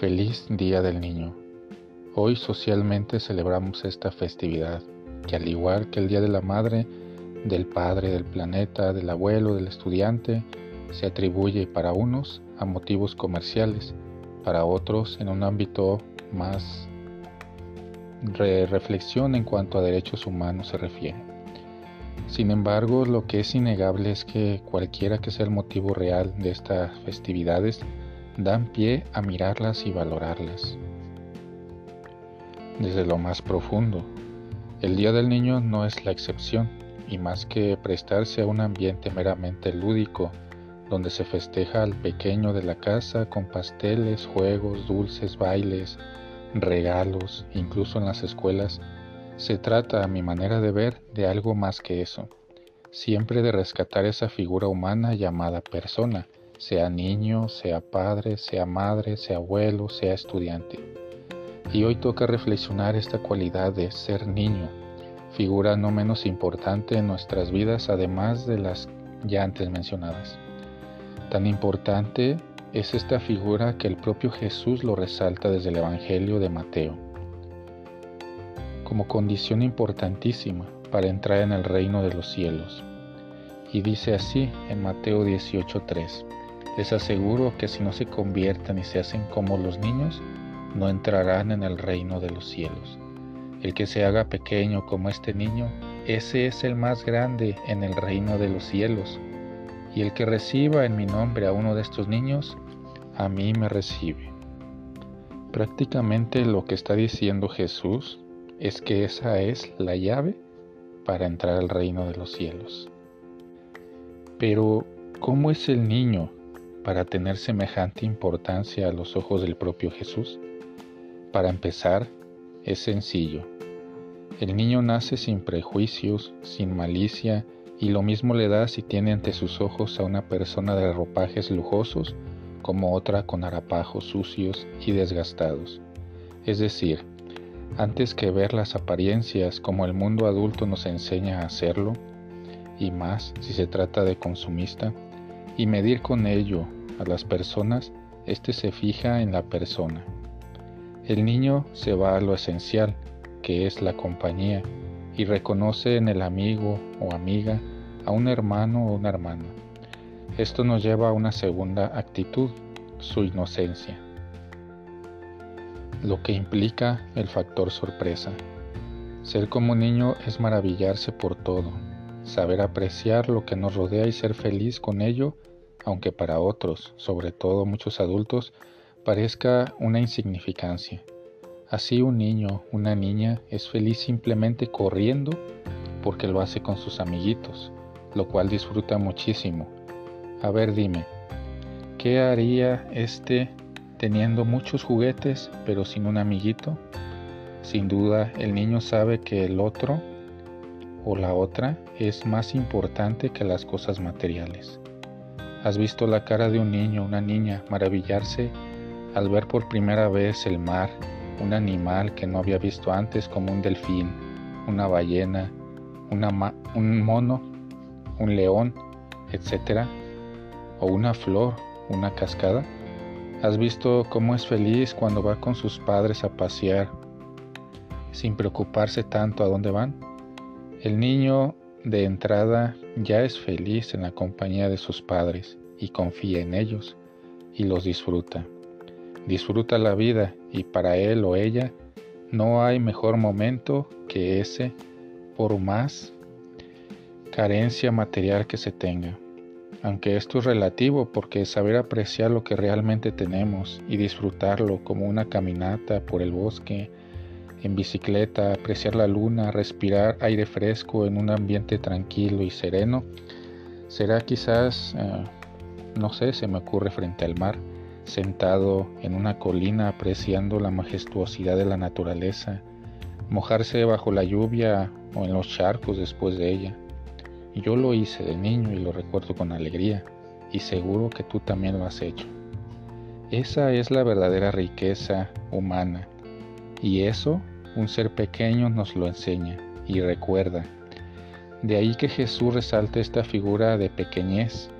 Feliz Día del Niño. Hoy socialmente celebramos esta festividad, que al igual que el Día de la Madre, del Padre, del planeta, del abuelo, del estudiante, se atribuye para unos a motivos comerciales, para otros en un ámbito más reflexión en cuanto a derechos humanos se refiere. Sin embargo, lo que es innegable es que cualquiera que sea el motivo real de estas festividades, dan pie a mirarlas y valorarlas. Desde lo más profundo, el Día del Niño no es la excepción, y más que prestarse a un ambiente meramente lúdico, donde se festeja al pequeño de la casa con pasteles, juegos, dulces, bailes, regalos, incluso en las escuelas, se trata, a mi manera de ver, de algo más que eso, siempre de rescatar esa figura humana llamada persona, sea niño, sea padre, sea madre, sea abuelo, sea estudiante. Y hoy toca reflexionar esta cualidad de ser niño, figura no menos importante en nuestras vidas además de las ya antes mencionadas. Tan importante es esta figura que el propio Jesús lo resalta desde el Evangelio de Mateo, como condición importantísima para entrar en el reino de los cielos. Y dice así en Mateo 18:3. Les aseguro que si no se conviertan y se hacen como los niños, no entrarán en el reino de los cielos. El que se haga pequeño como este niño, ese es el más grande en el reino de los cielos. Y el que reciba en mi nombre a uno de estos niños, a mí me recibe. Prácticamente lo que está diciendo Jesús es que esa es la llave para entrar al reino de los cielos. Pero, ¿cómo es el niño para tener semejante importancia a los ojos del propio Jesús? Para empezar, es sencillo. El niño nace sin prejuicios, sin malicia, y lo mismo le da si tiene ante sus ojos a una persona de ropajes lujosos como otra con harapajos sucios y desgastados. Es decir, antes que ver las apariencias como el mundo adulto nos enseña a hacerlo, y más si se trata de consumista, y medir con ello a las personas, éste se fija en la persona. El niño se va a lo esencial, que es la compañía, y reconoce en el amigo o amiga a un hermano o una hermana. Esto nos lleva a una segunda actitud, su inocencia, lo que implica el factor sorpresa. Ser como niño es maravillarse por todo, saber apreciar lo que nos rodea y ser feliz con ello aunque para otros, sobre todo muchos adultos, parezca una insignificancia. Así un niño, una niña es feliz simplemente corriendo porque lo hace con sus amiguitos, lo cual disfruta muchísimo. A ver, dime, ¿qué haría este teniendo muchos juguetes pero sin un amiguito? Sin duda, el niño sabe que el otro o la otra es más importante que las cosas materiales. ¿Has visto la cara de un niño, una niña, maravillarse al ver por primera vez el mar, un animal que no había visto antes como un delfín, una ballena, un mono, un león, etcétera, o una flor, una cascada? ¿Has visto cómo es feliz cuando va con sus padres a pasear sin preocuparse tanto a dónde van? El niño de entrada ya es feliz en la compañía de sus padres y confía en ellos y los disfruta. Disfruta la vida y para él o ella no hay mejor momento que ese por más carencia material que se tenga. Aunque esto es relativo porque saber apreciar lo que realmente tenemos y disfrutarlo como una caminata por el bosque, en bicicleta, apreciar la luna, respirar aire fresco en un ambiente tranquilo y sereno, será quizás, eh, no sé, se me ocurre frente al mar, sentado en una colina apreciando la majestuosidad de la naturaleza, mojarse bajo la lluvia o en los charcos después de ella. Yo lo hice de niño y lo recuerdo con alegría, y seguro que tú también lo has hecho. Esa es la verdadera riqueza humana y eso un ser pequeño nos lo enseña y recuerda. De ahí que Jesús resalte esta figura de pequeñez,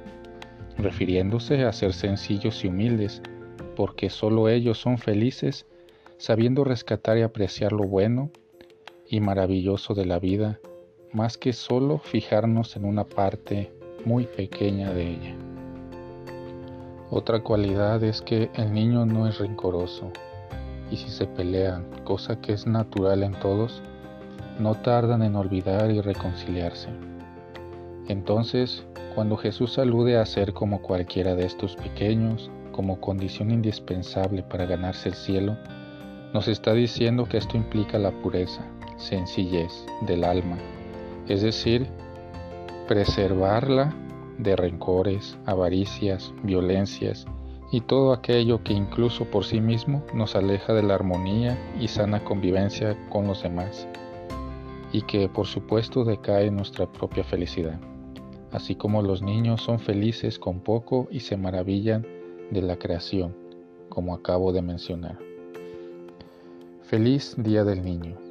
refiriéndose a ser sencillos y humildes, porque solo ellos son felices, sabiendo rescatar y apreciar lo bueno y maravilloso de la vida, más que solo fijarnos en una parte muy pequeña de ella. Otra cualidad es que el niño no es rencoroso, y si se pelean, cosa que es natural en todos, no tardan en olvidar y reconciliarse. Entonces, cuando Jesús alude a ser como cualquiera de estos pequeños, como condición indispensable para ganarse el cielo, nos está diciendo que esto implica la pureza, sencillez del alma, es decir, preservarla de rencores, avaricias, violencias y todo aquello que incluso por sí mismo nos aleja de la armonía y sana convivencia con los demás, y que por supuesto decae nuestra propia felicidad, así como los niños son felices con poco y se maravillan de la creación, como acabo de mencionar. Feliz Día del Niño.